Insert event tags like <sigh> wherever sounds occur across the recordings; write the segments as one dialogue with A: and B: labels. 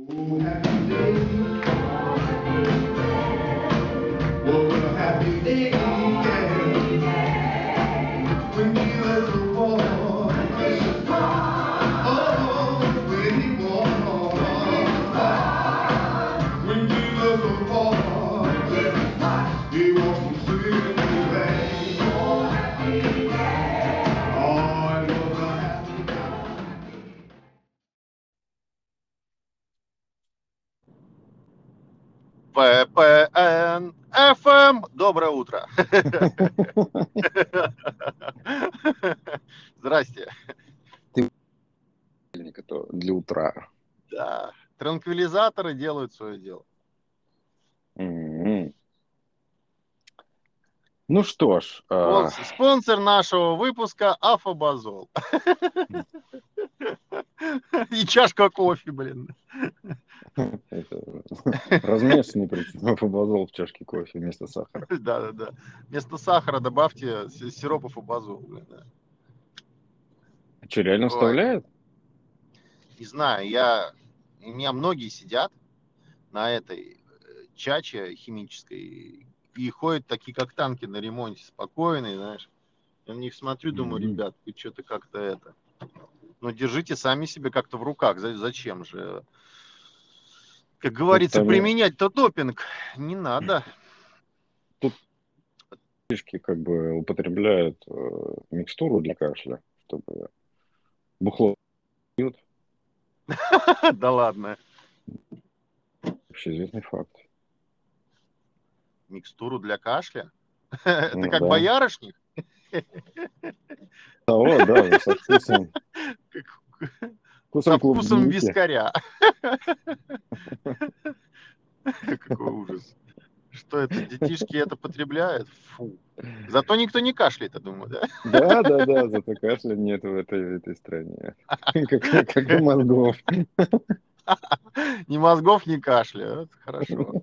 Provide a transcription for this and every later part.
A: Ooh, happy <laughs> Здрасте.
B: Ты для утра.
A: Да. Транквилизаторы делают свое дело.
B: Mm-hmm. Ну что ж.
A: Спонсор, спонсор нашего выпуска Афобазол. <laughs> И чашка кофе, блин. <laughs>
B: Размешанный причем фабазол в чашке кофе вместо сахара.
A: Да, да, да. Вместо сахара добавьте сироп фабазол.
B: А что, реально вставляют?
A: Не знаю, я... У меня многие сидят на этой э, чаче химической и ходят такие, как танки на ремонте, спокойные, знаешь. Я на них смотрю, думаю, ребят, вы что-то как-то это... Ну, держите сами себе как-то в руках. Зачем же? Как говорится, Это... применять-то допинг не надо.
B: Тут фишки как бы употребляют э, микстуру для кашля, чтобы бухло пьют. <laughs>
A: Да ладно.
B: Общеизвестный факт.
A: Микстуру для кашля? <laughs> Это ну как боярышник?
B: О, да, <laughs> со вкусом.
A: Со вкусом вискаря. <laughs> Какой ужас. Что это, детишки это потребляют? Фу. Зато никто не кашляет, я думаю, да?
B: Да, да, да, зато кашля нет в этой, в этой стране. <laughs> Как, как и мозгов.
A: Ни мозгов, ни кашля. Это хорошо.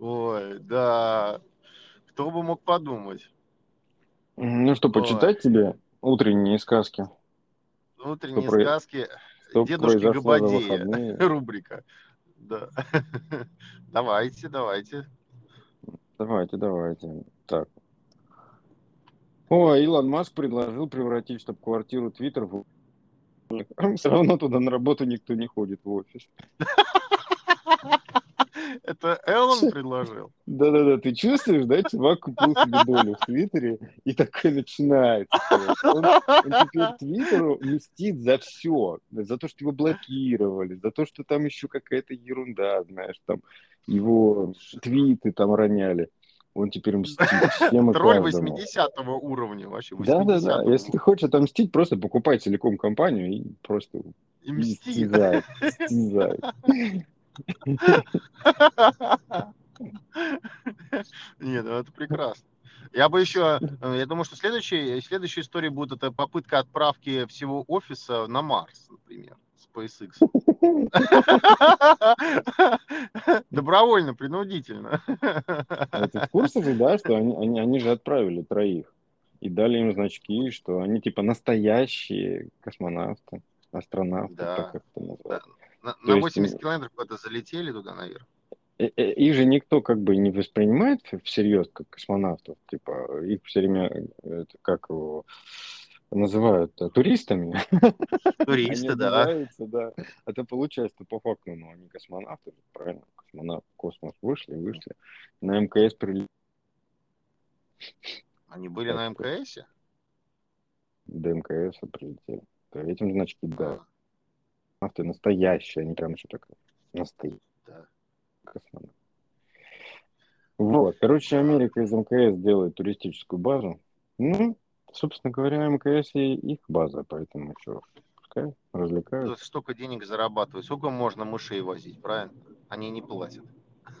A: Ой, да. Кто бы мог подумать?
B: Ну что, почитать тебе утренние сказки?
A: Утренние что сказки про... Дедушки Габадея. Рубрика. Да. <laughs> давайте, давайте.
B: Давайте, давайте. Так. О, Илон Маск предложил превратить штаб-квартиру Твиттер в... <laughs> Все равно туда на работу никто не ходит в офис. <laughs>
A: Это Эллен предложил?
B: Да-да-да, ты чувствуешь, да, чувак купил себе долю в Твиттере и такой начинается. Он, он теперь Твиттеру мстит за все. За то, что его блокировали, за то, что там еще какая-то ерунда, знаешь, там его твиты там роняли. Он теперь мстит всем и
A: Тролль 80 уровня вообще.
B: Да-да-да, если ты хочешь отомстить, просто покупай целиком компанию и просто
A: и мсти. Нет, ну это прекрасно. Я бы еще, э, я думаю, что следующая, следующая история будет это попытка отправки всего офиса на Марс, например, SpaceX. Добровольно, принудительно.
B: А ты в курсе же, да, что они, они, они же отправили троих и дали им значки, что они типа настоящие космонавты, астронавты,
A: да.
B: как это называется.
A: Да. На, на 80 есть, километров куда-то залетели туда наверх.
B: Э, э, их же никто как бы не воспринимает всерьез как космонавтов. Типа их все время это как его называют туристами. <laughs>
A: Туристы, да.
B: да. Это получается по факту, ну, они космонавты, правильно? Космонавты в космос вышли, вышли. На МКС прилетели.
A: Они были на МКСе?
B: До МКС прилетели. Этим значки, да. Космонавты настоящие, они прям еще так настоящие. Да. Космонавты. Вот, короче, Америка из МКС делает туристическую базу. Ну, собственно говоря, мкс и их база, поэтому что, пускай развлекаются.
A: Столько денег зарабатывают, сколько можно мышей возить, правильно? Они не платят.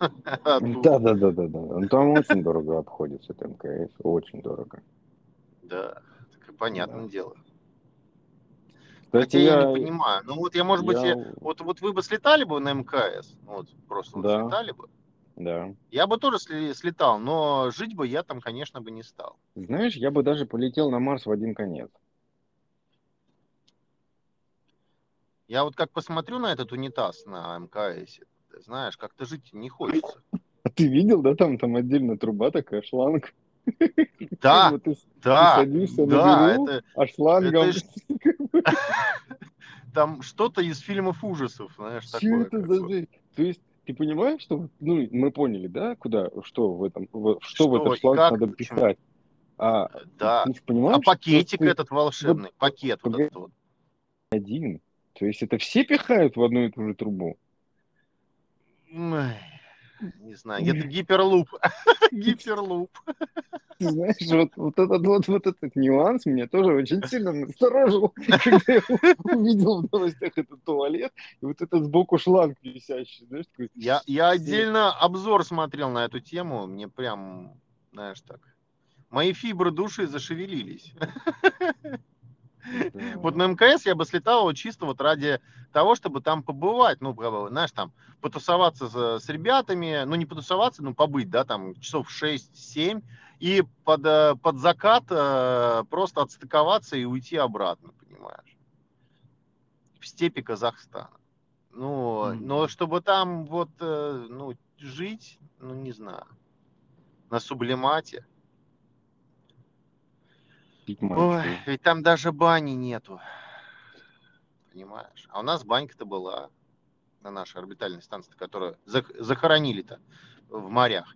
A: <laughs>
B: Да, да, да, да, да. Ну, там очень дорого обходится это МКС, очень дорого.
A: Да, понятное дело. Кстати, Хотя я... я не понимаю. Ну вот я, может я... быть, я... вот, вот вы бы слетали бы на МКС, ну, вот просто да. слетали бы.
B: Да.
A: Я бы тоже слетал, но жить бы я там, конечно, бы не стал.
B: Знаешь, я бы даже полетел на Марс в один конец.
A: Я вот как посмотрю на этот унитаз на МКС, знаешь, как-то жить не хочется.
B: А <laughs> ты видел, да, там, там отдельно труба такая, шланг?
A: Да, <laughs> ты, да, ты садишься да, на беру, это,
B: а шлангом... Это, <laughs>
A: там что-то из фильмов ужасов, знаешь,
B: такое. это за? То есть ты понимаешь, что, ну, мы поняли, да, куда, что в этом, в, что, что в этот шланг как, надо писать?
A: А, да. Ты понимаешь, а пакетик ты, этот волшебный, вот, пакет вот этот вот.
B: Один. То есть это все пихают в одну и ту же трубу?
A: Не знаю, это гиперлуп. <laughs> гиперлуп.
B: Знаешь, вот, вот, этот, вот, вот этот нюанс меня тоже очень сильно насторожил, <laughs> когда я увидел в новостях этот туалет, и вот этот сбоку шланг висящий, знаешь, такой...
A: Я, я отдельно обзор смотрел на эту тему, мне прям, знаешь, так, мои фибры души зашевелились. <laughs> Вот на МКС я бы слетал чисто вот ради того, чтобы там побывать, ну, знаешь, там, потусоваться с, с ребятами, ну, не потусоваться, ну, побыть, да, там, часов 6-7, и под, э, под закат э, просто отстыковаться и уйти обратно, понимаешь, в степи Казахстана. Ну, mm-hmm. но чтобы там вот, э, ну, жить, ну, не знаю, на сублимате, Ой, ведь там даже бани нету. Понимаешь? А у нас банька-то была на нашей орбитальной станции, которую захоронили-то в морях.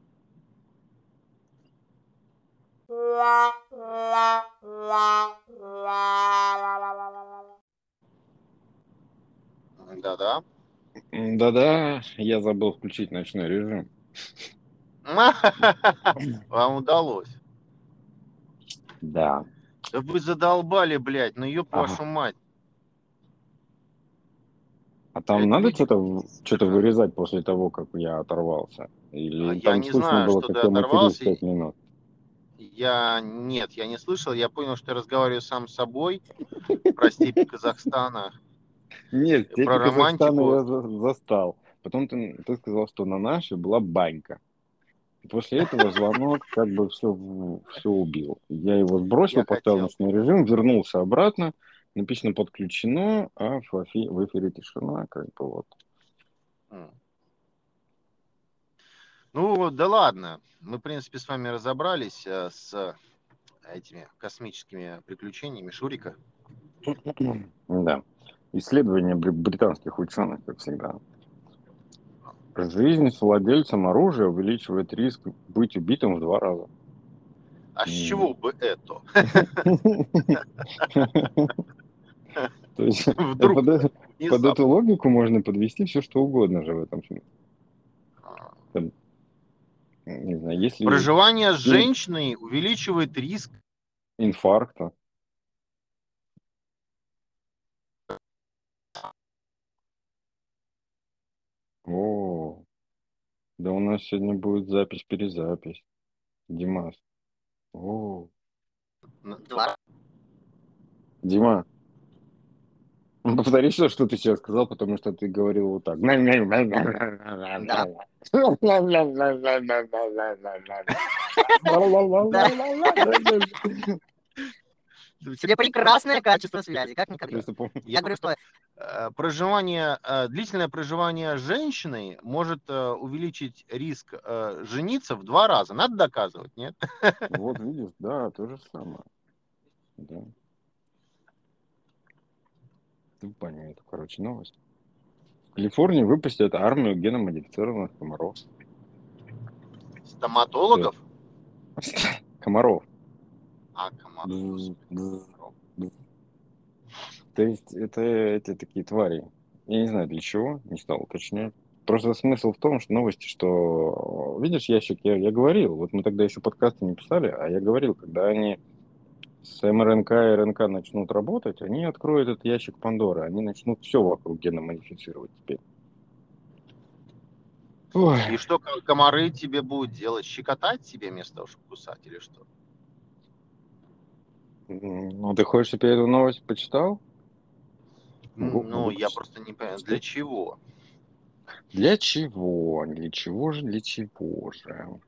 A: Да-да.
B: Да-да, я забыл включить ночной режим. <laughs>
A: Вам удалось.
B: Да.
A: Да вы задолбали, блядь, ну ёб ага. вашу мать.
B: А там Это надо что-то что вырезать после того, как я оторвался? Или
A: а там я не знаю, было, что как ты оторвался. 5 минут? Я нет, я не слышал. Я понял, что я разговариваю сам с собой про степи Казахстана.
B: Нет, про Казахстана я застал. Потом ты, ты сказал, что на нашей была банька. После этого звонок как бы все, все убил. Я его сбросил, Я поставил ночной режим, вернулся обратно, написано подключено, а в, эфире, в эфире тишина, как бы вот.
A: Ну, да ладно. Мы, в принципе, с вами разобрались э, с этими космическими приключениями Шурика.
B: Да. Исследования британских ученых, как всегда. Жизнь с владельцем оружия увеличивает риск быть убитым в два раза.
A: А с чего бы это? <laughs>
B: То есть <laughs> Вдруг, под, под эту логику можно подвести все, что угодно же в этом смысле. А.
A: Не знаю, если... Проживание с женщиной увеличивает риск
B: инфаркта. О, да у нас сегодня будет запись-перезапись. Димас. О,
A: Два.
B: Дима, повтори все, что ты сейчас сказал, потому что ты говорил вот так. <laughs>
A: Тебе прекрасное качество связи, как никогда. Я говорю, что проживание, э, длительное проживание с женщиной может э, увеличить риск жениться в два раза. Надо доказывать, нет?
B: Вот видишь, да, то же самое. Да. Ты понял эту, короче, новость. В Калифорнии выпустят армию геномодифицированных комаров.
A: Стоматологов?
B: Комаров.
A: А, командос.
B: То есть это эти такие твари. Я не знаю для чего, не стал уточнять. Просто смысл в том, что новости, что, видишь, ящик, я, я говорил, вот мы тогда еще подкасты не писали, а я говорил, когда они с МРНК и РНК начнут работать, они откроют этот ящик Пандоры, они начнут все вокруг гена модифицировать теперь.
A: Ой. И что комары тебе будут делать? Щекотать тебе вместо того, чтобы кусать или что?
B: Ну, ты хочешь, чтобы я эту новость почитал?
A: Ну, я просто не понимаю, для чего?
B: Для чего? Для чего же, для чего же?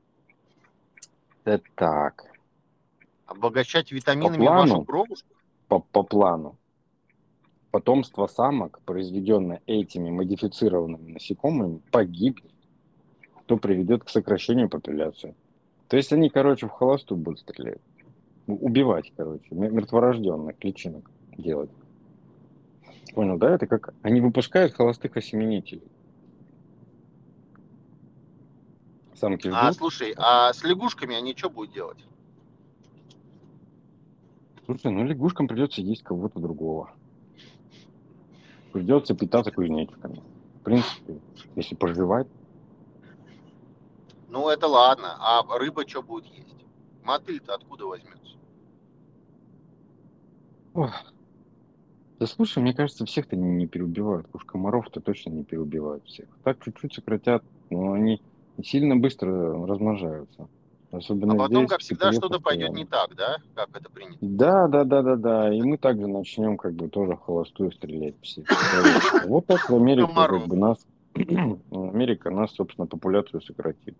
B: Это так.
A: Обогащать витаминами по плану, вашу кровушку?
B: По, по плану. потомство самок, произведенное этими модифицированными насекомыми, погибнет, то приведет к сокращению популяции. То есть они, короче, в холосту будут стрелять. Убивать, короче, мертворожденных личинок делать. Понял, да? Это как они выпускают холостых осеменителей.
A: Самки ждут. А слушай, а с лягушками они что будут делать?
B: Слушай, ну лягушкам придется есть кого-то другого. Придется питаться кузнечиками. В принципе, если поживать.
A: Ну, это ладно. А рыба что будет есть? Мотыль-то откуда возьмется?
B: Ох. Да слушай, мне кажется, всех-то не, не переубивают. Уж комаров-то точно не переубивают всех. Так чуть-чуть сократят, но они сильно быстро размножаются.
A: Особенно а потом, здесь, как всегда, что-то пойдет не так, да? Как это принято?
B: Да, да, да, да, да. И мы также начнем как бы тоже холостую стрелять все. Вот так в Америке как бы нас, <clears throat> Америка нас, собственно, популяцию сократит.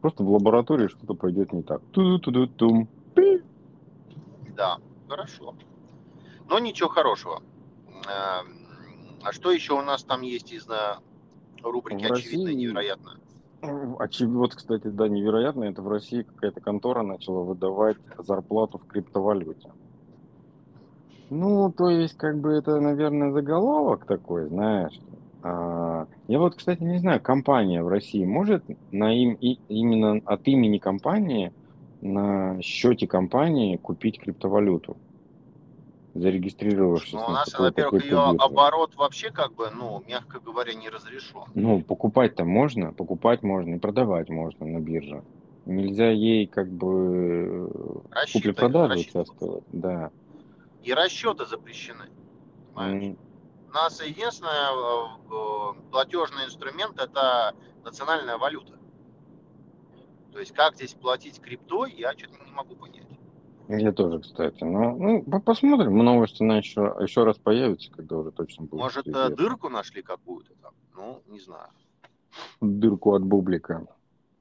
B: Просто в лаборатории что-то пойдет не так. ту ту ту тум
A: Да, хорошо. Но ничего хорошего. А что еще у нас там есть из рубрики «Очевидно невероятно»?
B: Очевидно, вот, кстати, да, невероятно, это в России какая-то контора начала выдавать зарплату в криптовалюте. Ну, то есть, как бы это, наверное, заголовок такой, знаешь. А, я вот, кстати, не знаю, компания в России может на им и именно от имени компании на счете компании купить криптовалюту? Зарегистрировавшись.
A: Ну, у нас, во-первых, ее оборот вообще, как бы, ну, мягко говоря, не разрешен.
B: Ну, покупать-то можно, покупать можно и продавать можно на бирже. Нельзя ей как бы купли-продажи участвовать, да.
A: И расчеты запрещены. Mm. У нас единственный э, э, платежный инструмент это национальная валюта. То есть как здесь платить криптой, я что-то не могу понять.
B: Я тоже, кстати. Но, ну, посмотрим. Новости на еще, еще раз появятся, когда уже точно будет.
A: Может, известно. дырку нашли какую-то там? Ну, не знаю.
B: Дырку от бублика.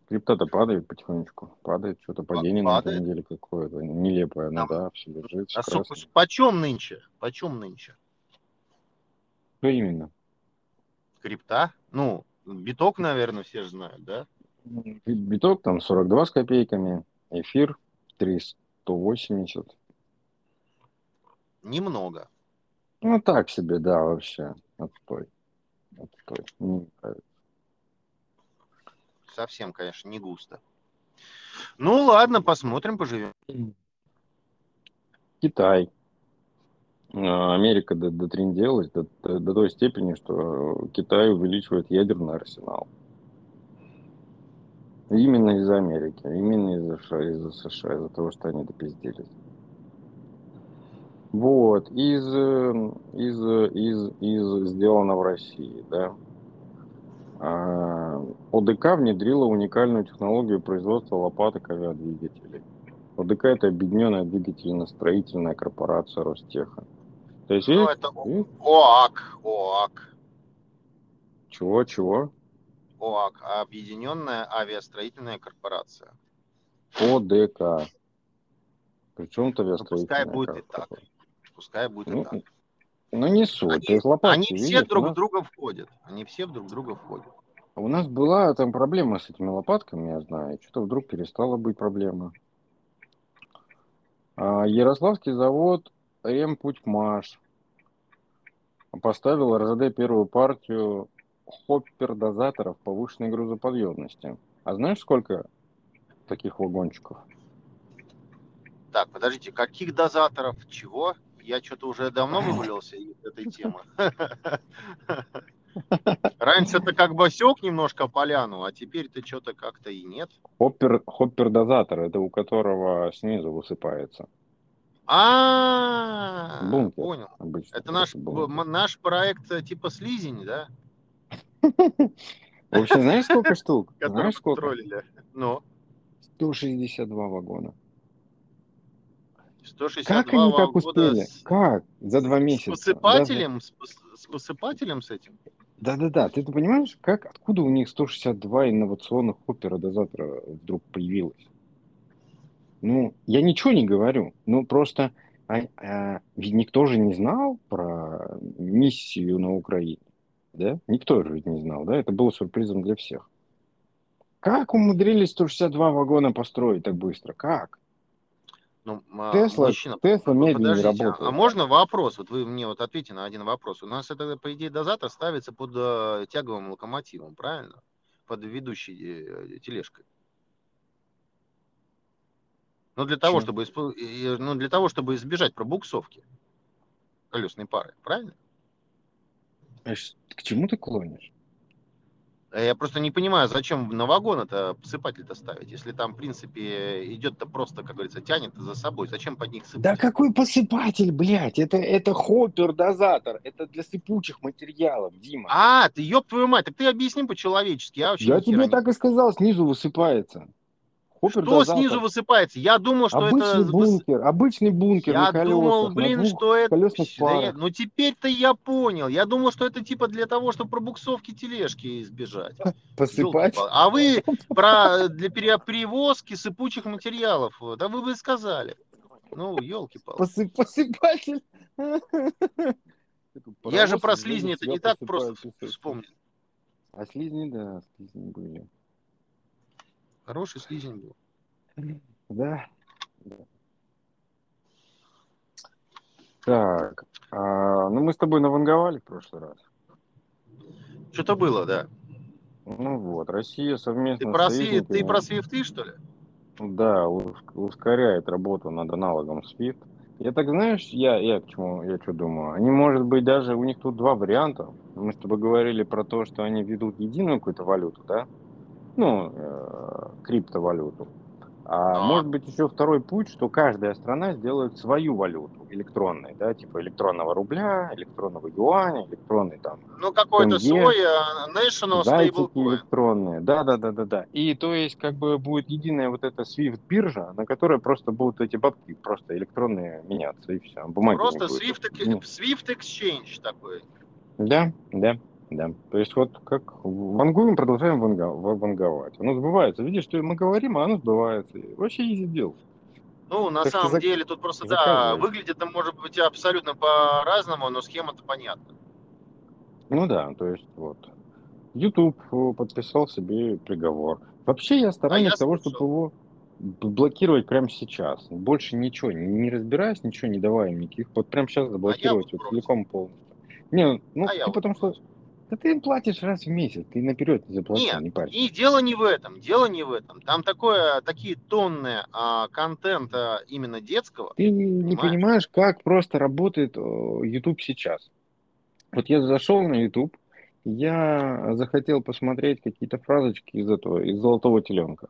B: Крипта-то падает потихонечку. Падает, что-то падение падает. на этой неделе какое-то. Нелепое, ну да, все лежит.
A: А сколько, почем нынче? Почем нынче?
B: Что именно?
A: Крипта? Ну, биток, наверное, все же знают, да?
B: Биток там 42 с копейками, эфир 300. 180.
A: Немного.
B: Ну, так себе, да, вообще. Отстой. Отстой. Не нравится.
A: Совсем, конечно, не густо. Ну, ладно, посмотрим, поживем.
B: Китай. А, Америка дотренделась до, до, до той степени, что Китай увеличивает ядерный арсенал. Именно из-за Америки, именно из-за США, из-за США, из-за того, что они допиздились. Вот, из, из, из, из сделано в России, да. А, ОДК внедрила уникальную технологию производства лопаток авиадвигателей. ОДК это объединенная двигательно-строительная корпорация Ростеха.
A: То есть, ну, это ОАК, ОАК.
B: Чего, чего?
A: ОАК, Объединенная авиастроительная корпорация.
B: ОДК. Причем-то ну,
A: авиастроительная Пускай будет и так. Пускай будет ну, и так.
B: Ну, не суть.
A: Они, лопатки, они все видишь, друг в друга входят. Они все друг в друга входят.
B: У нас была там проблема с этими лопатками, я знаю. Что-то вдруг перестала быть проблема. А Ярославский завод Ремпутьмаш поставил РЖД первую партию хоппер-дозаторов повышенной грузоподъемности. А знаешь, сколько таких вагончиков?
A: Так, подождите, каких дозаторов? Чего? Я что-то уже давно вывалился из этой темы. <laughs> Раньше это как бы сек немножко поляну, а теперь-то что-то как-то и нет.
B: Хоппер, хоппер-дозатор, это у которого снизу высыпается.
A: А, понял. Это наш, наш проект э, типа слизень, да?
B: В общем, знаешь, сколько штук? <laughs> Знаешь, сколько?
A: Ну.
B: 162 вагона.
A: 162
B: как они так успели? С... Как? За два месяца.
A: С посыпателем? Даже... С, посыпателем с этим?
B: Да-да-да. Ты, ты понимаешь, как, откуда у них 162 инновационных опера-дозатора вдруг появилось? Ну, я ничего не говорю. Ну, просто а, а, ведь никто же не знал про миссию на Украине, да? Никто же ведь не знал, да? Это было сюрпризом для всех. Как умудрились 162 вагона построить так быстро? Как?
A: Ну, а, Тесла, мужчина, Тесла медленнее работает. А можно вопрос? Вот вы мне вот ответьте на один вопрос. У нас это, по идее, дозатор ставится под э, тяговым локомотивом, правильно? Под ведущей э, тележкой. Ну, для того, чтобы, ну, для того, чтобы избежать пробуксовки колесной пары, правильно?
B: К чему ты клонишь?
A: Э, я просто не понимаю, зачем на вагон это посыпатель-то ставить, если там, в принципе, идет-то просто, как говорится, тянет за собой. Зачем под них
B: сыпать? Да какой посыпатель, блядь? Это, это хоппер-дозатор. Это для сыпучих материалов, Дима.
A: А, ты, ёб твою мать, так ты объясни по-человечески.
B: Я, я тебе так и сказал, снизу высыпается.
A: Хоппер что снизу высыпается? Я думал, что
B: обычный
A: это...
B: бункер, обычный бункер
A: Я на колесах, думал, блин, что это... Да ну теперь-то я понял. Я думал, что это типа для того, чтобы пробуксовки тележки избежать.
B: Посыпать?
A: А вы <laughs> про для перевозки сыпучих материалов, да вы бы сказали. Ну, елки-палки.
B: Посып, посыпатель.
A: Я же про слизни это не так просто вспомнил.
B: А слизни, да, слизни были.
A: Хороший слизень был.
B: Да. да. Так, а, ну мы с тобой наванговали в прошлый раз.
A: Что-то было, да.
B: Ну вот, Россия совместно
A: ты про, с союзниками... Ты про SWIFT, что ли?
B: Да, ускоряет работу над аналогом SWIFT. Я так, знаешь, я, я к чему, я что думаю, они, может быть, даже, у них тут два варианта. Мы с тобой говорили про то, что они ведут единую какую-то валюту, да? Ну, э, криптовалюту. А может быть еще второй путь, что каждая страна сделает свою валюту электронной, да, типа электронного рубля, электронного юаня, электронный там.
A: Ну какой-то свой uh, national
B: stablecoin. электронные, да, да, да, да, да. И то есть как бы будет единая вот эта SWIFT биржа, на которой просто будут эти бабки просто электронные меняться и все.
A: Бумаги просто SWIFT, SWIFT exchange такой.
B: Да, да. Да. То есть вот как вангуем, продолжаем ванговать. Оно сбывается. Видишь, что мы говорим, а оно сбывается. вообще изи дел.
A: Ну, на так самом деле, тут просто, да, выглядит это может быть абсолютно по-разному, но схема-то понятна.
B: Ну да, то есть вот. YouTube э, подписал себе приговор. Вообще я сторонник а того, чтобы его блокировать прямо сейчас. Больше ничего, не разбираясь, ничего не давая никаких. Вот прямо сейчас а заблокировать а вот целиком полностью. Не, ну, а ты потому что да ты им платишь раз в месяц, ты наперед не заплатил,
A: Нет, не парься. И дело не в этом, дело не в этом. Там такое, такие тонны а, контента именно детского.
B: Ты понимаешь? не понимаешь, как просто работает YouTube сейчас. Вот я зашел на YouTube, я захотел посмотреть какие-то фразочки из этого, из золотого теленка.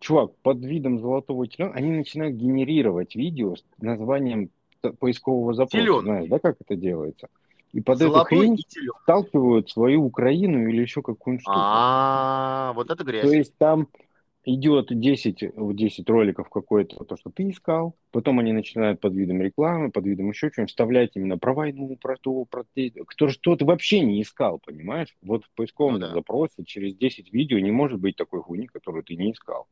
B: Чувак, под видом золотого теленка они начинают генерировать видео с названием поискового запроса. Теленок. Знаешь, да, как это делается? И под Золотой эту хрень сталкивают свою Украину или еще какую-нибудь штуку.
A: А, вот это грязь.
B: То есть там идет 10, в 10 роликов какое-то, то, что ты искал, потом они начинают под видом рекламы, под видом еще чего-нибудь вставлять именно про войну, про то, про то, кто, что ты вообще не искал, понимаешь? Вот в поисковом ну, да. запросе через 10 видео не может быть такой хуйни, которую ты не искал.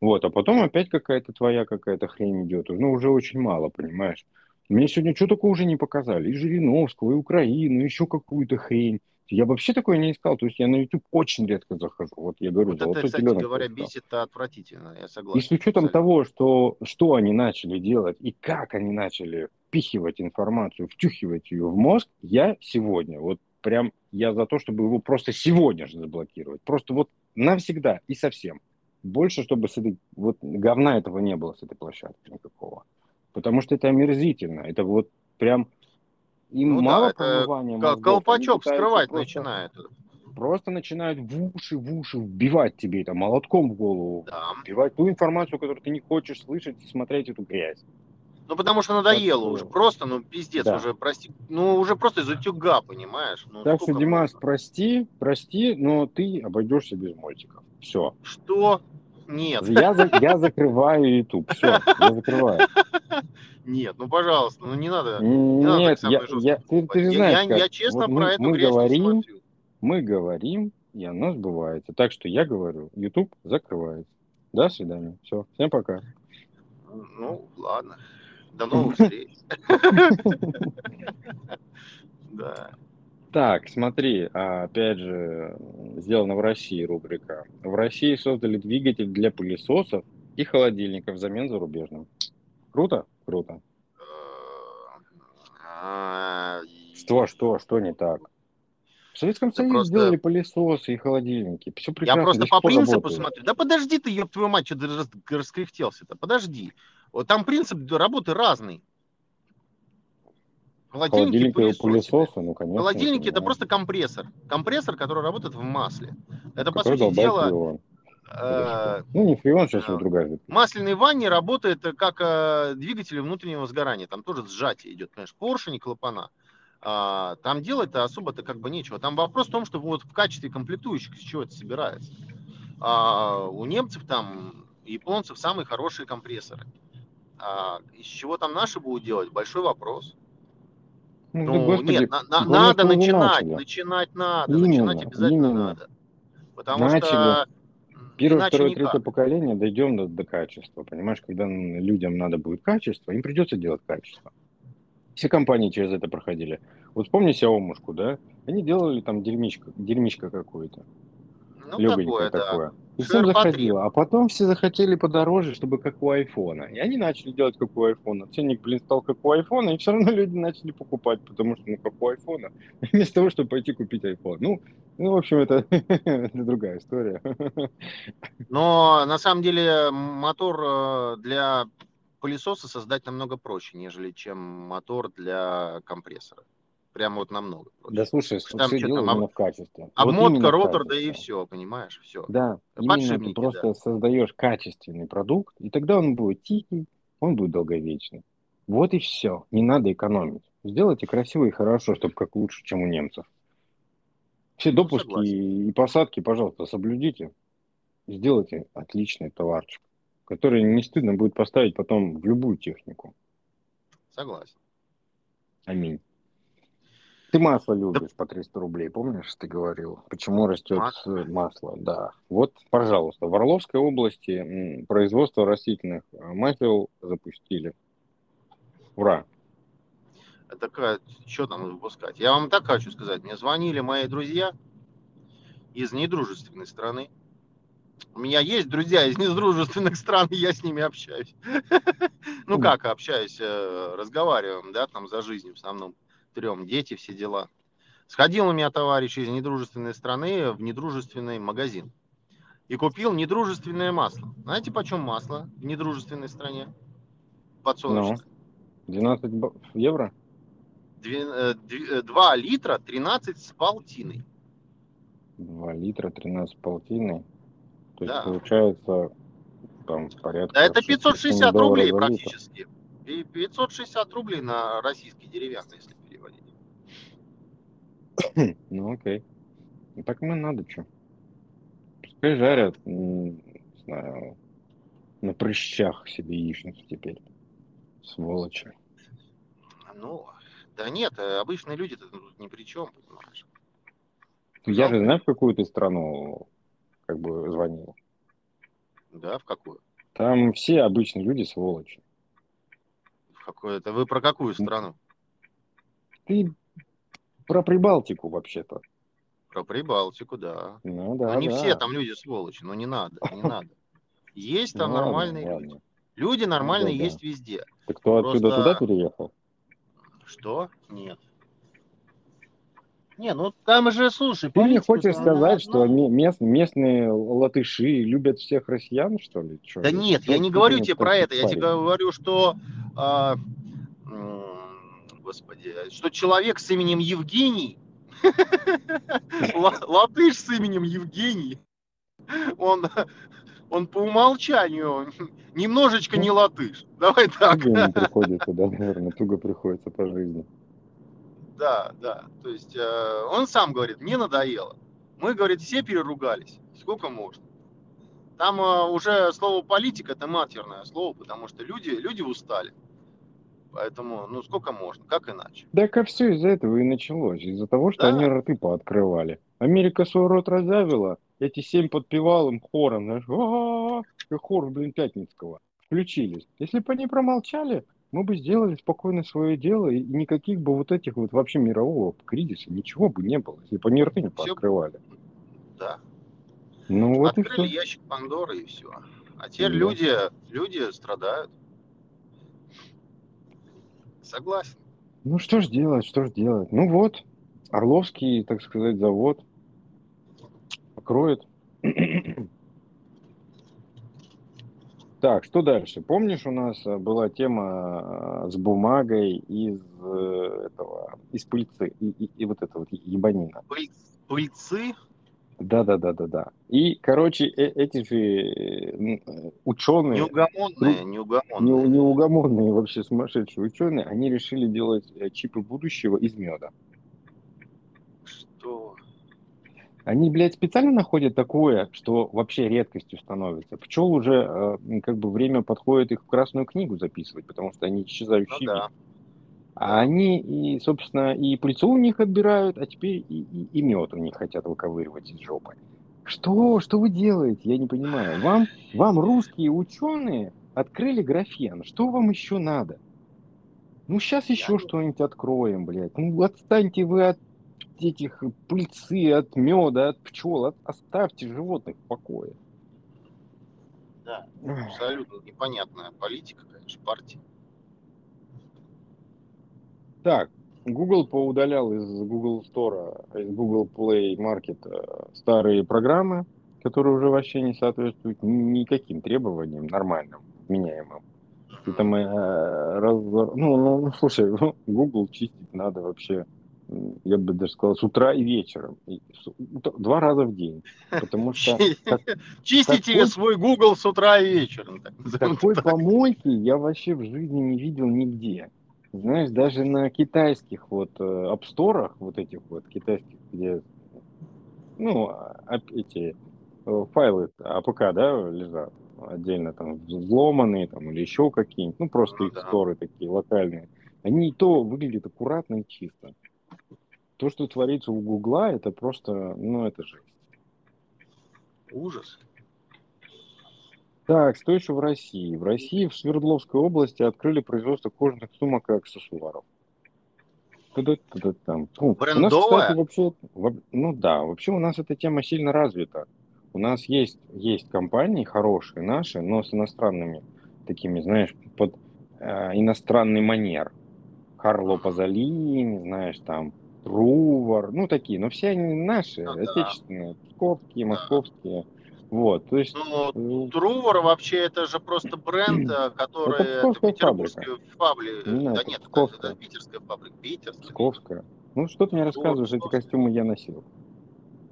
B: Вот, а потом опять какая-то твоя какая-то хрень идет, ну уже очень мало, понимаешь? Мне сегодня что такого уже не показали. И Жириновского, и Украину, и еще какую-то хрень. Я вообще такое не искал. То есть я на YouTube очень редко захожу. Вот я говорю,
A: вот это, кстати говоря, бесит отвратительно, я согласен.
B: И с учетом абсолютно. того, что, что они начали делать и как они начали впихивать информацию, втюхивать ее в мозг, я сегодня, вот прям я за то, чтобы его просто сегодня же заблокировать. Просто вот навсегда и совсем. Больше, чтобы с этой, вот говна этого не было с этой площадки никакого потому что это омерзительно. Это вот прям им ну, мало да, промывания
A: мозгов. Колпачок скрывать просто, начинает.
B: Просто начинают в уши, в уши вбивать тебе это молотком в голову. Да. Вбивать ту информацию, которую ты не хочешь слышать, смотреть эту грязь.
A: Ну, потому что надоело так, уже. Просто, ну, пиздец, да. уже, прости. Ну, уже просто из утюга, понимаешь? Ну,
B: так что, Димас, можно? прости, прости, но ты обойдешься без мультиков. Все.
A: Что? Нет.
B: Я, я закрываю YouTube. Все, я закрываю. <laughs>
A: Нет, ну пожалуйста, ну не надо.
B: Не Нет, надо я, я, ты, ты же знаешь,
A: я, я честно вот про
B: мы, мы говорим, мы говорим, и оно сбывается. Так что я говорю, YouTube закрывается. До свидания. Все, всем пока.
A: Ну, ладно. До новых встреч. <laughs> <laughs>
B: Да. Так, смотри, а, опять же, сделано в России рубрика. В России создали двигатель для пылесосов и холодильников взамен зарубежным. Круто? Круто.
A: А,
B: что, что, что не так? В Советском Союзе просто... сделали пылесосы и холодильники. Все прекрасно.
A: Я просто по принципу смотрю. Да подожди ты, ёб твою мать, что ты раскряхтелся-то? Подожди. Вот там принцип работы разный.
B: Холодильники, Холодильник пылесосы, ну, конечно.
A: Холодильники это просто компрессор. Компрессор, который работает в масле. Это, по сути дела...
B: Э, ну, не фреон, сейчас э, другая жидкость.
A: Ванне работает как э, двигатель внутреннего сгорания. Там тоже сжатие идет, понимаешь, поршень и клапана. А, там делать-то особо-то как бы нечего. Там вопрос в том, что вот в качестве комплектующих, с чего это собирается. А, у немцев там, японцев самые хорошие компрессоры. А, из чего там наши будут делать, большой вопрос. Ну, ну господи, нет, на, на, надо начинать, начали. начинать надо, именно, начинать обязательно именно. надо. Потому начали. что
B: Первое, второе, никак. третье поколение дойдем до, до качества. Понимаешь, когда людям надо будет качество, им придется делать качество. Все компании через это проходили. Вот вспомни Xiaomi, да? Они делали там дерьмичко, дерьмичко какое-то.
A: Ну, Легонькое такое,
B: такое. И всем заходило. А потом все захотели подороже, чтобы как у айфона. И они начали делать как у айфона. Ценник, блин, стал как у айфона, и все равно люди начали покупать, потому что, ну, как у айфона. <laughs> Вместо того, чтобы пойти купить айфон. Ну, ну в общем, это, <laughs> это другая история. <laughs>
A: Но, на самом деле, мотор э, для пылесоса создать намного проще, нежели чем мотор для компрессора. Прямо вот намного.
B: Проще. Да слушай, там все дело там, в качестве.
A: Обмотка, вот ротор, да и все, понимаешь, все.
B: Да, именно ты просто да. создаешь качественный продукт, и тогда он будет тихий, он будет долговечный. Вот и все. Не надо экономить. Сделайте красиво и хорошо, чтобы как лучше, чем у немцев. Все ну, допуски Согласен. и посадки, пожалуйста, соблюдите. Сделайте отличный товарчик который не стыдно будет поставить потом в любую технику.
A: Согласен.
B: Аминь. Ты масло любишь да. по 300 рублей, помнишь, ты говорил? Почему растет масло? масло? Да. Вот, пожалуйста, в Орловской области производство растительных э, масел запустили. Ура!
A: Это что там выпускать? Я вам так хочу сказать. Мне звонили мои друзья из недружественной страны у меня есть друзья из недружественных стран, и я с ними общаюсь. <laughs> Ну как общаюсь, э, разговариваем, да, там за жизнь в основном трем, дети, все дела. Сходил у меня товарищ из недружественной страны в недружественный магазин и купил недружественное масло. Знаете, почем масло в недружественной стране?
B: Подсолнечное. Ну, 12 евро?
A: 2, 2 э, литра 13 с полтиной.
B: 2 литра 13 с полтиной? То да. есть получается там порядка...
A: Да это 560 рублей практически. И 560 рублей на российский деревянный, если. <coughs>
B: Ну окей. Ну, так мы надо что. Пускай жарят, не знаю, на прыщах себе яичницу теперь. Сволочи.
A: Ну, да нет, э, обычные люди-то тут ни при чем, понимаешь.
B: Я же знаю, в какую ты страну как бы звонил.
A: Да, в какую?
B: Там все обычные люди сволочи.
A: В какую? Это вы про какую страну?
B: Ты про Прибалтику вообще-то.
A: Про Прибалтику, да.
B: Ну да.
A: Но не
B: да.
A: все там люди сволочи, но не надо, не <laughs> надо. Есть там ну, нормальные ладно, люди. Люди нормальные ну, есть да. везде.
B: Ты кто Просто... отсюда туда переехал?
A: Что? Нет. Не, ну там же, слушай...
B: Ты мне хочешь сказать, что мест, местные латыши любят всех россиян, что ли?
A: Да нет, я не говорю тебе про это, я тебе говорю, что... А, господи, что человек с именем Евгений, <laughs> латыш с именем Евгений, он, он по умолчанию немножечко не латыш. Давай так.
B: Туго приходится, да, наверное, туго приходится по жизни.
A: Да, да. То есть э, он сам говорит, мне надоело. Мы, говорит, все переругались. Сколько можно? Там э, уже слово политика это матерное слово, потому что люди, люди устали. Поэтому, ну сколько можно, как иначе?
B: Так а все из-за этого и началось. Из-за того, что да. они рты пооткрывали. Америка свой рот разявила, эти семь подпевал им хором, знаешь, а хор, блин, Пятницкого. Включились. Если бы они промолчали, мы бы сделали спокойно свое дело, и никаких бы вот этих вот вообще мирового кризиса, ничего бы не было, если бы они рты не пооткрывали.
A: Да.
B: Ну вот
A: Открыли ящик Пандоры и все. А теперь да. люди, люди страдают. Согласен.
B: Ну что ж делать, что ж делать? Ну вот, Орловский, так сказать, завод покроет. <clears throat> Так, что дальше? Помнишь, у нас э, была тема э, с бумагой из э, этого, из пыльцы, и, и, и вот это вот ебанина.
A: Пыльцы?
B: Да, да, да, да, да. И, короче, э эти же ученые...
A: Неугомонные, неугомонные.
B: неугомонные вообще сумасшедшие ученые, они решили делать чипы будущего из меда. Они, блядь, специально находят такое, что вообще редкостью становится. Пчел уже э, как бы время подходит их в Красную книгу записывать, потому что они исчезающие. Ну, да. А они, и, собственно, и пыльцу у них отбирают, а теперь и, и, и мед у них хотят выковыривать из жопы. Что? Что вы делаете? Я не понимаю. Вам, вам русские ученые открыли графен. Что вам еще надо? Ну, сейчас еще что-нибудь откроем, блядь. Ну, отстаньте вы от этих пыльцы, от меда, от пчел, от, оставьте животных в покое.
A: Да, абсолютно непонятная политика, конечно, партии.
B: Так, Google поудалял из Google Store, из Google Play Market э, старые программы, которые уже вообще не соответствуют никаким требованиям нормальным, меняемым. И там, э, раз, ну, ну, ну, слушай, Google чистить надо вообще я бы даже сказал, с утра и вечером. И два раза в день. Потому что... <laughs>
A: Чистите такой, свой Google с утра и вечером.
B: такой помойки я вообще в жизни не видел нигде. Знаешь, даже на китайских вот э, App Store, вот этих вот китайских, где, ну, а, эти э, файлы APK, да, лежат отдельно там взломанные там или еще какие-нибудь, ну, просто ну, их да. store ы такие локальные. Они и то выглядят аккуратно и чисто. То, что творится у Гугла, это просто, ну, это жесть.
A: Ужас.
B: Так, что еще в России? В России в Свердловской области открыли производство кожаных сумок и аксессуаров. Там.
A: Ну, У нас, кстати,
B: вообще, ну да, вообще у нас эта тема сильно развита. У нас есть, есть компании хорошие наши, но с иностранными такими, знаешь, под э, иностранный манер. Карло Пазолини, знаешь, там, Трувор, ну такие, но все они наши, ну, отечественные, да. псковские, московские. Вот, то есть...
A: Ну, э, Трувор вообще это же просто бренд, э, <clears throat> который... Это,
B: это петербургская
A: фабрика.
B: Не,
A: да нет, это, это питерская фабрика. Питерская.
B: Псковская. Ну, что ты мне рассказываешь, эти костюмы я носил.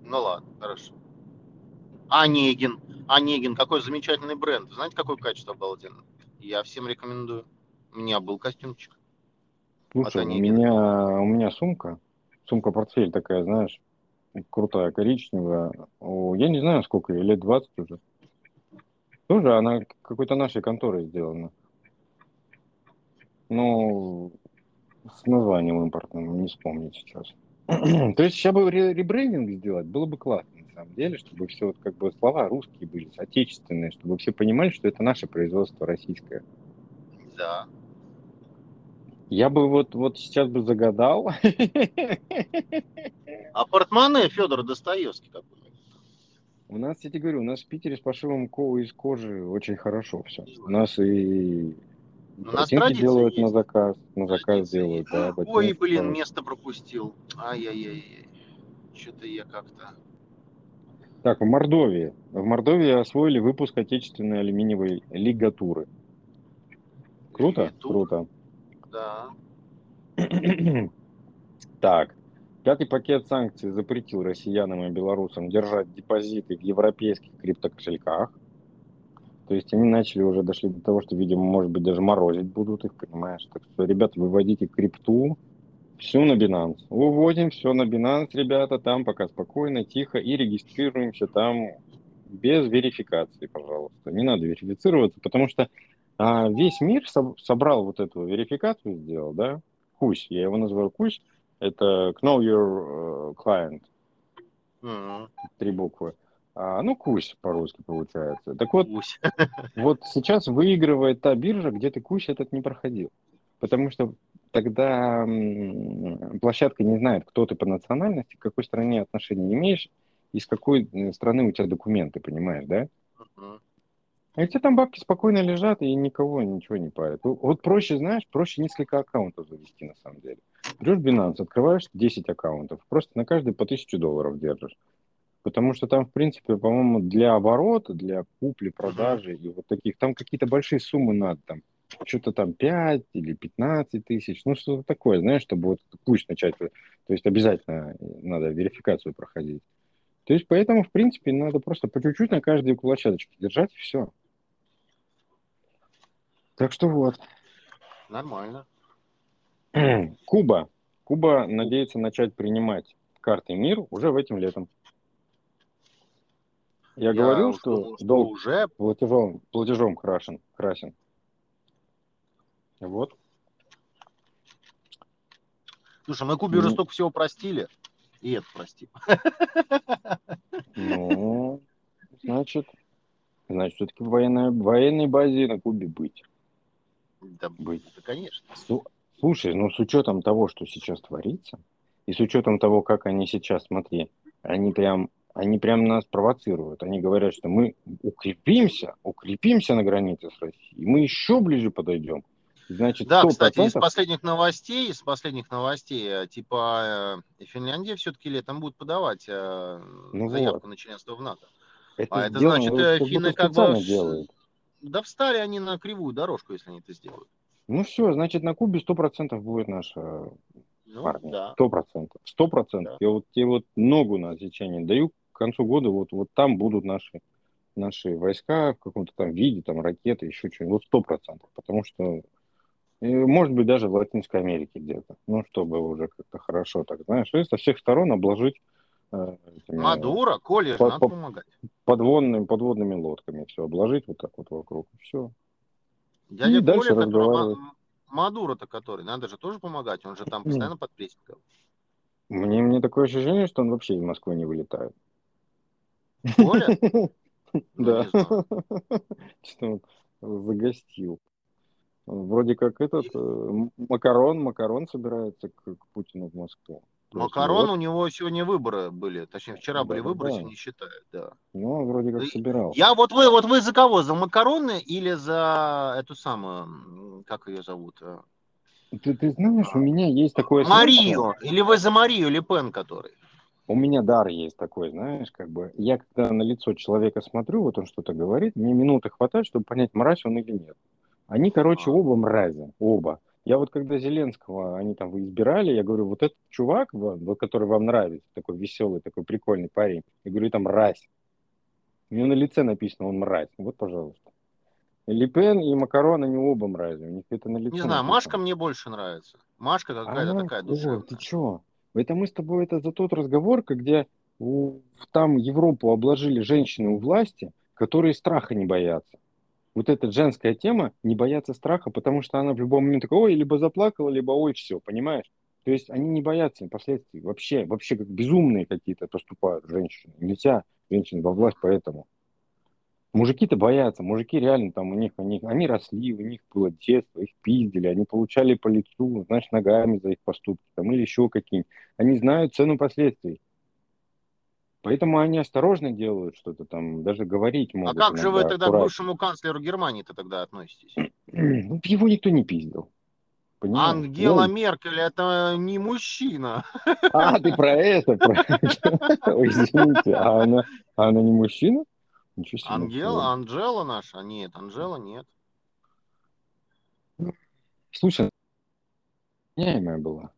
A: Ну ладно, хорошо. Онегин. Онегин, какой замечательный бренд. Знаете, какое качество обалденно? Я всем рекомендую. У меня был костюмчик.
B: Слушай, у меня, у меня сумка сумка-портфель такая, знаешь, крутая, коричневая. О, я не знаю, сколько ей, лет 20 уже. Тоже она какой-то нашей конторой сделана. Ну, с названием импортным, не вспомнить сейчас. <clears throat> То есть сейчас бы ребрендинг сделать, было бы классно, на самом деле, чтобы все вот как бы слова русские были, отечественные, чтобы все понимали, что это наше производство российское.
A: Да,
B: я бы вот, вот сейчас бы загадал. <laughs>
A: А портмоне Федор Достоевский какой?
B: У нас, я тебе говорю, у нас в Питере с пошивом ко из кожи очень хорошо все. У нас и
A: у нас делают
B: есть. на заказ, на заказ делают, да.
A: Ой, блин, место пропустил. Ай-яй-яй. Что-то я как-то...
B: Так, в Мордовии. В Мордовии освоили выпуск отечественной алюминиевой лигатуры. Круто? Лигатур? Круто.
A: Да. <clears throat>
B: Так. Пятый пакет санкций запретил россиянам и белорусам держать депозиты в европейских криптокошельках. То есть они начали уже дошли до того, что, видимо, может быть, даже морозить будут их, понимаешь? Так что, ребята, выводите крипту, все на Binance. Выводим все на Binance, ребята, там пока спокойно, тихо, и регистрируемся там без верификации, пожалуйста. Не надо верифицироваться, потому что а весь мир собрал вот эту верификацию, сделал, да, кусь, я его называю кусь, это Know Your э, Client, mm-hmm. три буквы. А, ну, кусь по-русски получается. Так вот, <laughs> вот сейчас выигрывает та биржа, где ты кусь этот не проходил. потому что тогда площадка не знает, кто ты по национальности, к какой стране отношения имеешь, из какой э, страны у тебя документы, понимаешь, да? Uh-huh. А эти там бабки спокойно лежат и никого ничего не парят. Вот проще, знаешь, проще несколько аккаунтов завести на самом деле. Берешь Binance, открываешь 10 аккаунтов, просто на каждый по 1000 долларов держишь. Потому что там, в принципе, по-моему, для оборота, для купли, продажи и вот таких, там какие-то большие суммы надо, там что-то там 5 или 15 тысяч, ну что-то такое, знаешь, чтобы вот пусть начать, то есть обязательно надо верификацию проходить. То есть поэтому, в принципе, надо просто по чуть-чуть на каждой площадочке держать, и все. Так что вот.
A: Нормально. <clears throat>
B: Куба. Куба надеется начать принимать карты МИР уже в этим летом. Я, Я говорил, что, думал, что долг уже платежом, платежом крашен, красен. Вот.
A: Слушай, мы Кубе уже столько всего простили. И это прости.
B: Ну, <laughs> значит, значит, все-таки в военной, военной базе на Кубе быть.
A: Да, быть. Да, конечно.
B: Слушай, ну с учетом того, что сейчас творится, и с учетом того, как они сейчас, смотри, они прям, они прям нас провоцируют. Они говорят, что мы укрепимся, укрепимся на границе с Россией, мы еще ближе подойдем.
A: Значит, да, 100%... кстати, из последних новостей, из последних новостей, э, типа э, Финляндия все-таки летом будет подавать э, ну заявку вот. на членство в НАТО. Это а это значит, финны как бы... Делают. Да встали они на кривую дорожку, если они это сделают.
B: Ну все, значит, на Кубе сто процентов будет наша ну, армия. Сто процентов. Сто процентов. Я вот тебе вот ногу на отсечение даю. К концу года вот, вот там будут наши, наши войска в каком-то там виде, там ракеты, еще что-нибудь. Вот сто процентов. Потому что может быть, даже в Латинской Америке где-то. Ну, чтобы уже как-то хорошо так, знаешь, и со всех сторон обложить
A: э, Мадура, Коля, по, надо по, помогать.
B: Подводными, подводными лодками все обложить вот так вот вокруг, все.
A: Дядя и Коля, дальше разговаривать. Мадура-то который, надо же тоже помогать, он же там постоянно под прессингом.
B: Мне, мне такое ощущение, что он вообще из Москвы не вылетает.
A: Коля? <laughs>
B: Да. <laughs> Что он загостил. Вроде как этот э, Макарон, Макарон собирается к, к Путину в Москву.
A: Макарон, вот. у него сегодня выборы были, точнее вчера да, были выборы, да. сегодня считают, да.
B: Ну, вроде как собирал.
A: Я вот вы, вот вы за кого? За Макароны или за эту самую, как ее зовут? Э?
B: Ты, ты знаешь, у меня есть такое...
A: Марию, или вы за Марию Лепен, который?
B: У меня дар есть такой, знаешь, как бы, я когда на лицо человека смотрю, вот он что-то говорит, мне минуты хватает, чтобы понять, мразь он или нет. Они, короче, оба мрази, оба. Я вот когда Зеленского, они там избирали, я говорю, вот этот чувак, который вам нравится, такой веселый, такой прикольный парень, я говорю, там мразь. У него на лице написано, он мразь. Вот, пожалуйста. Липен и Макарон, они оба мрази. У них это на лице
A: Не знаю, написано. Машка мне больше нравится. Машка какая-то а, такая душевная.
B: Ты чё? Это мы с тобой, это за тот разговор, где у, там Европу обложили женщины у власти, которые страха не боятся вот эта женская тема, не бояться страха, потому что она в любом момент такой, ой, либо заплакала, либо ой, все, понимаешь? То есть они не боятся последствий. Вообще, вообще как безумные какие-то поступают женщины. Нельзя женщин во власть поэтому. Мужики-то боятся, мужики реально там у них, у них, они росли, у них было детство, их пиздили, они получали по лицу, знаешь, ногами за их поступки там, или еще какие-нибудь. Они знают цену последствий. Поэтому они осторожно делают что-то там, даже говорить а могут.
A: А как же вы тогда аккуратно. к бывшему канцлеру Германии-то тогда относитесь? <clears throat>
B: Ну, его никто не пиздил.
A: Понимаешь? Ангела Ой. Меркель это не мужчина.
B: А, ты про это, про. Ой, извините, а она, а она не мужчина?
A: Ничего себе. Ангела, Анжела наша? Нет, Анжела нет.
B: Слушай, меняемая была.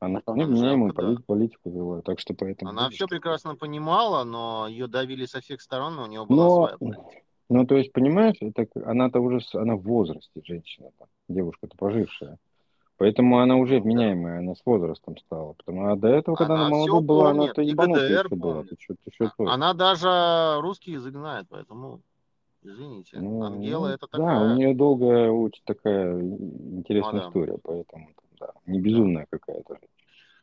B: Она вполне вменяемую да. политику вела, так что поэтому...
A: Она все прекрасно понимала, но ее давили со всех сторон, у нее была но, своя политика.
B: Ну, то есть, понимаешь, это, она-то уже, она в возрасте, женщина, девушка-то пожившая. Поэтому она уже вменяемая, она с возрастом стала. Потому а до этого, когда она, она молодая была, она-то ебанутая была. Ты
A: что, ты что, она даже русский язык знает, поэтому извините. Ну, Ангела ну, это
B: такая... Да, у нее долгая очень такая интересная ну, история, поэтому да, не безумная какая-то.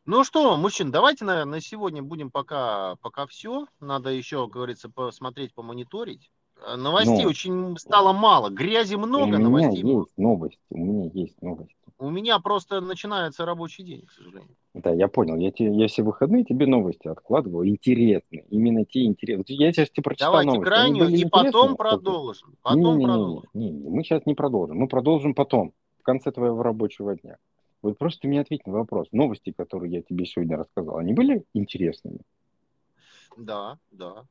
A: Ну что, мужчин, давайте, наверное, на сегодня будем пока, пока все. Надо еще, как говорится, посмотреть, помониторить. Э, новостей ну, очень стало мало, грази много,
B: у
A: новостей.
B: Меня есть новости, у меня есть новости.
A: У меня просто начинается рабочий день, к сожалению.
B: Да, я понял. Я, тебе, я все выходные тебе новости откладывал. Интересные. Именно те интересные. Я сейчас тебе прочитал
A: Давайте
B: новости.
A: крайнюю и потом продолжим. Потом
B: не, не,
A: продолжим.
B: Не, не, не, мы сейчас не продолжим. Мы продолжим потом, в конце твоего рабочего дня. Вот просто ты мне ответь на вопрос. Новости, которые я тебе сегодня рассказал, они были интересными?
A: Да, да.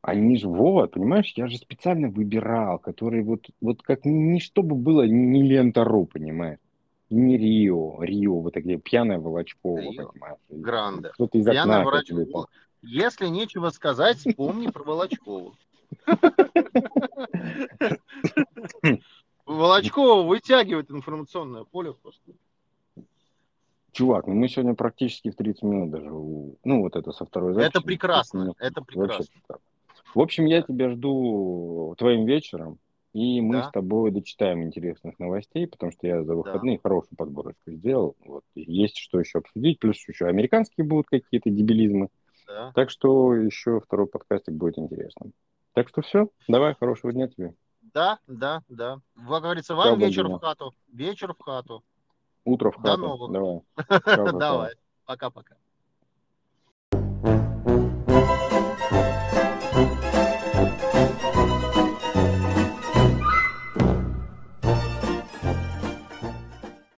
B: Они же, Вова, понимаешь, я же специально выбирал, которые вот, вот как не чтобы было не лента РУ, понимаешь? Не Рио, Рио, вот где пьяная Волочкова, Рио. понимаешь?
A: Гранде.
B: Кто-то из
A: пьяная окна Волочкова. Если нечего сказать, вспомни про Волочкову. <laughs> Волочкова вытягивает информационное поле просто.
B: Чувак, ну мы сегодня практически в 30 минут даже, ну вот это со второй
A: записи. Это прекрасно, это прекрасно.
B: В общем, я тебя жду твоим вечером, и мы да. с тобой дочитаем интересных новостей, потому что я за выходные да. хорошую подборочку сделал. Вот. Есть что еще обсудить, плюс еще американские будут какие-то дебилизмы. Да. Так что еще второй подкастик будет интересным. Так что все, давай, хорошего дня тебе.
A: Да, да, да. Как говорится, вам Все, вечер в хату. Вечер в хату.
B: Утро в хату.
A: До новых. <laughs>
B: Давай.
A: Давай. Пока-пока.